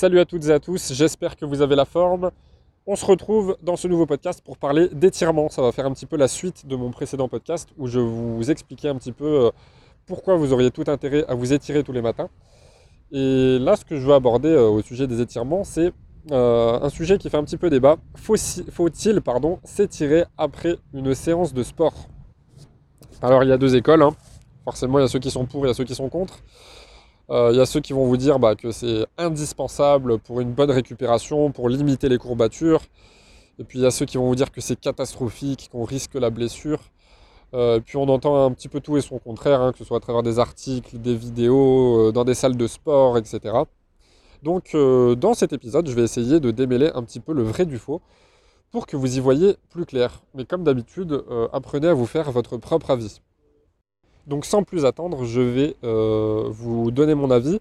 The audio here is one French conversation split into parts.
Salut à toutes et à tous, j'espère que vous avez la forme. On se retrouve dans ce nouveau podcast pour parler d'étirement. Ça va faire un petit peu la suite de mon précédent podcast où je vous expliquais un petit peu euh, pourquoi vous auriez tout intérêt à vous étirer tous les matins. Et là, ce que je veux aborder euh, au sujet des étirements, c'est euh, un sujet qui fait un petit peu débat. Faut-il pardon, s'étirer après une séance de sport? Alors, il y a deux écoles. Hein. Forcément, il y a ceux qui sont pour, il y a ceux qui sont contre. Euh, il y a ceux qui vont vous dire bah, que c'est indispensable pour une bonne récupération, pour limiter les courbatures. Et puis il y a ceux qui vont vous dire que c'est catastrophique, qu'on risque la blessure. Euh, puis on entend un petit peu tout et son contraire, hein, que ce soit à travers des articles, des vidéos, euh, dans des salles de sport, etc. Donc dans cet épisode, je vais essayer de démêler un petit peu le vrai du faux pour que vous y voyez plus clair. Mais comme d'habitude, apprenez à vous faire votre propre avis. Donc sans plus attendre, je vais euh, vous donner mon avis,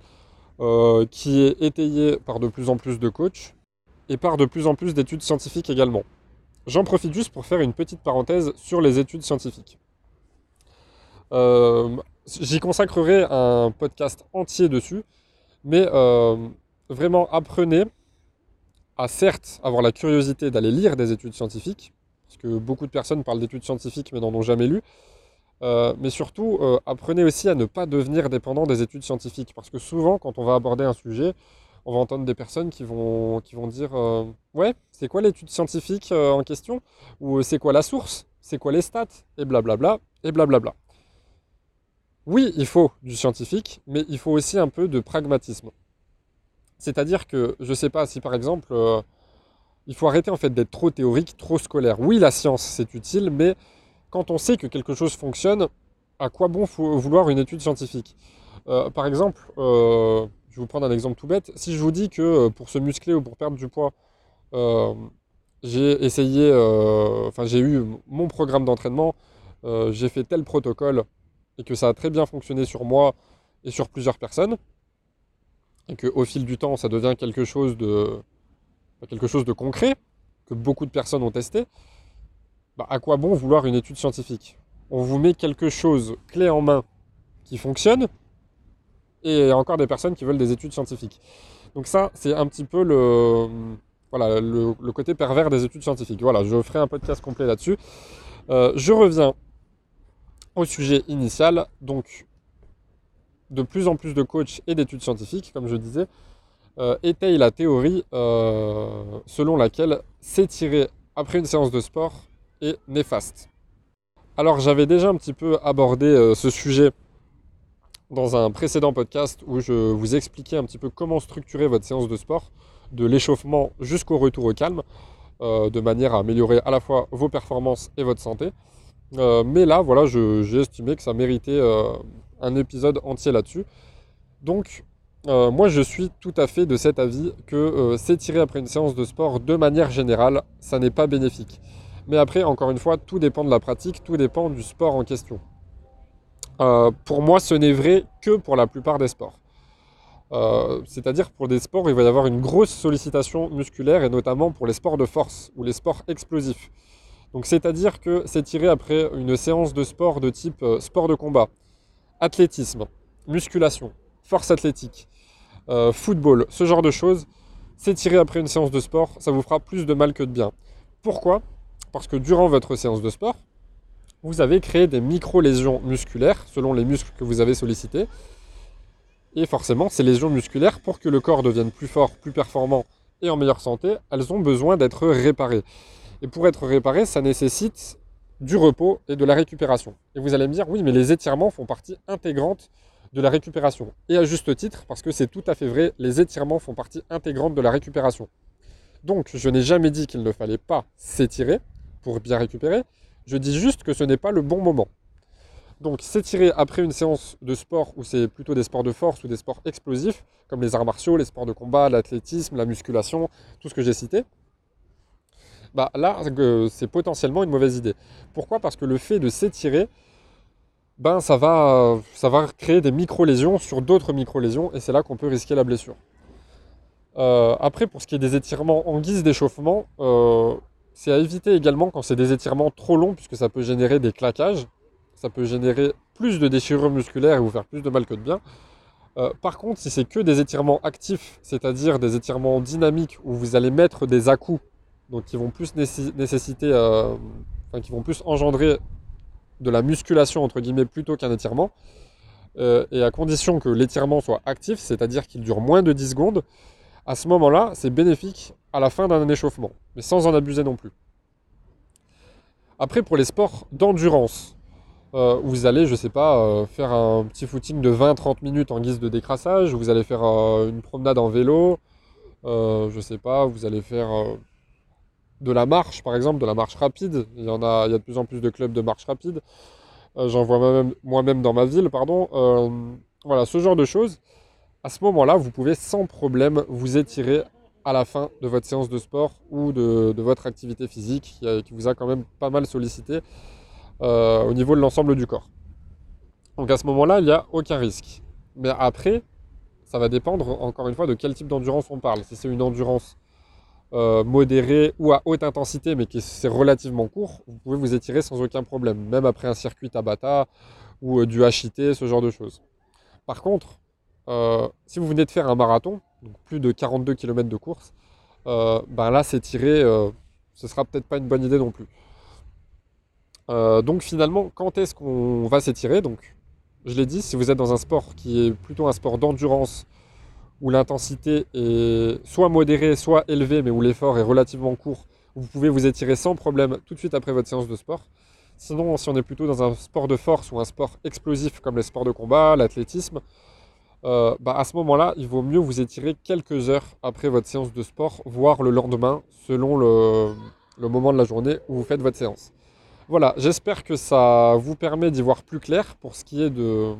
euh, qui est étayé par de plus en plus de coachs et par de plus en plus d'études scientifiques également. J'en profite juste pour faire une petite parenthèse sur les études scientifiques. Euh, j'y consacrerai un podcast entier dessus, mais vraiment apprenez à certes avoir la curiosité d'aller lire des études scientifiques, parce que beaucoup de personnes parlent d'études scientifiques mais n'en ont jamais lu, euh, mais surtout, euh, apprenez aussi à ne pas devenir dépendant des études scientifiques. Parce que souvent, quand on va aborder un sujet, on va entendre des personnes qui vont, qui vont dire euh, Ouais, c'est quoi l'étude scientifique en question? Ou c'est quoi la source? C'est quoi les stats? Et blablabla, et blablabla. Oui, il faut du scientifique, mais il faut aussi un peu de pragmatisme. C'est-à-dire que, je ne sais pas si par exemple, il faut arrêter en fait d'être trop théorique, trop scolaire. Oui, la science, c'est utile, mais quand on sait que quelque chose fonctionne, à quoi bon vouloir une étude scientifique? Euh, Par exemple, euh, je vais vous prendre un exemple tout bête. Si je vous dis que euh, pour se muscler ou pour perdre du poids, j'ai essayé, enfin j'ai eu mon programme d'entraînement, j'ai fait tel protocole et que ça a très bien fonctionné sur moi et sur plusieurs personnes, et qu'au fil du temps ça devient quelque chose de, quelque chose de concret, que beaucoup de personnes ont testé, bah, à quoi bon vouloir une étude scientifique? On vous met quelque chose clé en main qui fonctionne, et encore des personnes qui veulent des études scientifiques. Donc ça, c'est un petit peu le, côté pervers des études scientifiques. Voilà, je ferai un podcast complet là-dessus. Euh, je reviens au sujet initial. Donc, de plus en plus de coachs et d'études scientifiques, comme je disais, euh, étayent la théorie euh, selon laquelle s'étirer après une séance de sport et néfaste. Alors j'avais déjà un petit peu abordé euh, ce sujet dans un précédent podcast où je vous expliquais un petit peu comment structurer votre séance de sport, de l'échauffement jusqu'au retour au calme, euh, de manière à améliorer à la fois vos performances et votre santé. Euh, mais là, voilà, j'ai estimé que ça méritait un épisode entier là-dessus. Donc, moi, je suis tout à fait de cet avis que s'étirer après une séance de sport, de manière générale, ça n'est pas bénéfique. Mais après, encore une fois, tout dépend de la pratique, tout dépend du sport en question. Euh, pour moi, ce n'est vrai que pour la plupart des sports. Euh, c'est-à-dire pour des sports, il va y avoir une grosse sollicitation musculaire, et notamment pour les sports de force ou les sports explosifs. Donc c'est-à-dire que tiré après une séance de sport de type euh, sport de combat, athlétisme, musculation, force athlétique, football, ce genre de choses, tiré après une séance de sport, ça vous fera plus de mal que de bien. Pourquoi? Parce que durant votre séance de sport, vous avez créé des micro-lésions musculaires selon les muscles que vous avez sollicités. Et forcément, ces lésions musculaires, pour que le corps devienne plus fort, plus performant et en meilleure santé, elles ont besoin d'être réparées. Et pour être réparées, ça nécessite du repos et de la récupération. Et vous allez me dire, oui, mais les étirements font partie intégrante de la récupération. Et à juste titre, parce que c'est tout à fait vrai, les étirements font partie intégrante de la récupération. Donc, je n'ai jamais dit qu'il ne fallait pas s'étirer, pour bien récupérer. Je dis juste que ce n'est pas le bon moment. Donc s'étirer après une séance de sport où c'est plutôt des sports de force ou des sports explosifs, comme les arts martiaux, les sports de combat, l'athlétisme, la musculation, tout ce que j'ai cité, bah là c'est potentiellement une mauvaise idée. Pourquoi? Parce que le fait de s'étirer, ben ça va, ça va créer des micro-lésions sur d'autres micro-lésions et c'est là qu'on peut risquer la blessure. Euh, après, pour ce qui est des étirements en guise d'échauffement, euh, c'est à éviter également quand c'est des étirements trop longs, puisque ça peut générer des claquages, ça peut générer plus de déchirures musculaires et vous faire plus de mal que de bien. Euh, par contre, si c'est que des étirements actifs, c'est-à-dire des étirements dynamiques où vous allez mettre des à-coups, donc qui vont plus nécessiter, euh, qui vont plus engendrer de la musculation entre guillemets plutôt qu'un étirement, euh, et à condition que l'étirement soit actif, c'est-à-dire qu'il dure moins de 10 secondes, à ce moment-là, c'est bénéfique à la fin d'un échauffement, mais sans en abuser non plus. Après, pour les sports d'endurance, euh, vous allez, je sais pas, euh, faire un petit footing de 20-30 minutes en guise de décrassage, vous allez faire une promenade en vélo, je sais pas, vous allez faire de la marche, par exemple, de la marche rapide. Il y en a, il y a de plus en plus de clubs de marche rapide. Euh, j'en vois moi-même dans ma ville, pardon. Euh, voilà, ce genre de choses. À ce moment-là, vous pouvez sans problème vous étirer à la fin de votre séance de sport ou de, votre activité physique qui, vous a quand même pas mal sollicité euh, au niveau de l'ensemble du corps. Donc à ce moment-là, il n'y a aucun risque. Mais après, ça va dépendre encore une fois de quel type d'endurance on parle. Si c'est une endurance euh, modéré ou à haute intensité, mais qui c'est relativement court, vous pouvez vous étirer sans aucun problème, même après un circuit Tabata ou euh, du HIT, ce genre de choses. Par contre, si vous venez de faire un marathon, donc plus de 42 km de course, ben là s'étirer, ce sera peut-être pas une bonne idée non plus. donc finalement, quand est-ce qu'on va s'étirer? Donc, je l'ai dit, si vous êtes dans un sport qui est plutôt un sport d'endurance, où l'intensité est soit modérée, soit élevée, mais où l'effort est relativement court, vous pouvez vous étirer sans problème tout de suite après votre séance de sport. Sinon, si on est plutôt dans un sport de force ou un sport explosif comme les sports de combat, l'athlétisme, euh, bah, à ce moment-là, il vaut mieux vous étirer quelques heures après votre séance de sport, voire le lendemain, selon le, moment de la journée où vous faites votre séance. Voilà, j'espère que ça vous permet d'y voir plus clair pour ce qui est de,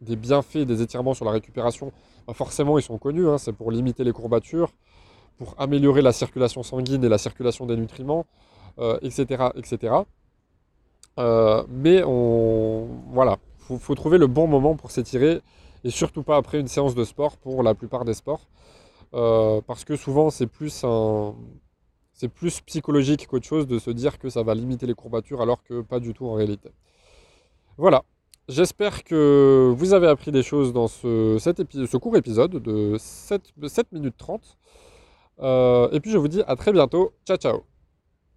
des bienfaits des étirements sur la récupération forcément, ils sont connus, hein, c'est pour limiter les courbatures, pour améliorer la circulation sanguine et la circulation des nutriments, etc. Euh, etc. Euh, mais voilà, faut, faut trouver le bon moment pour s'étirer et surtout pas après une séance de sport pour la plupart des sports, euh, parce que souvent c'est plus c'est plus psychologique qu'autre chose de se dire que ça va limiter les courbatures alors que pas du tout en réalité. Voilà, J'espère que vous avez appris des choses dans ce, ce court épisode de 7, minutes 30. Euh, et puis je vous dis à très bientôt. Ciao ciao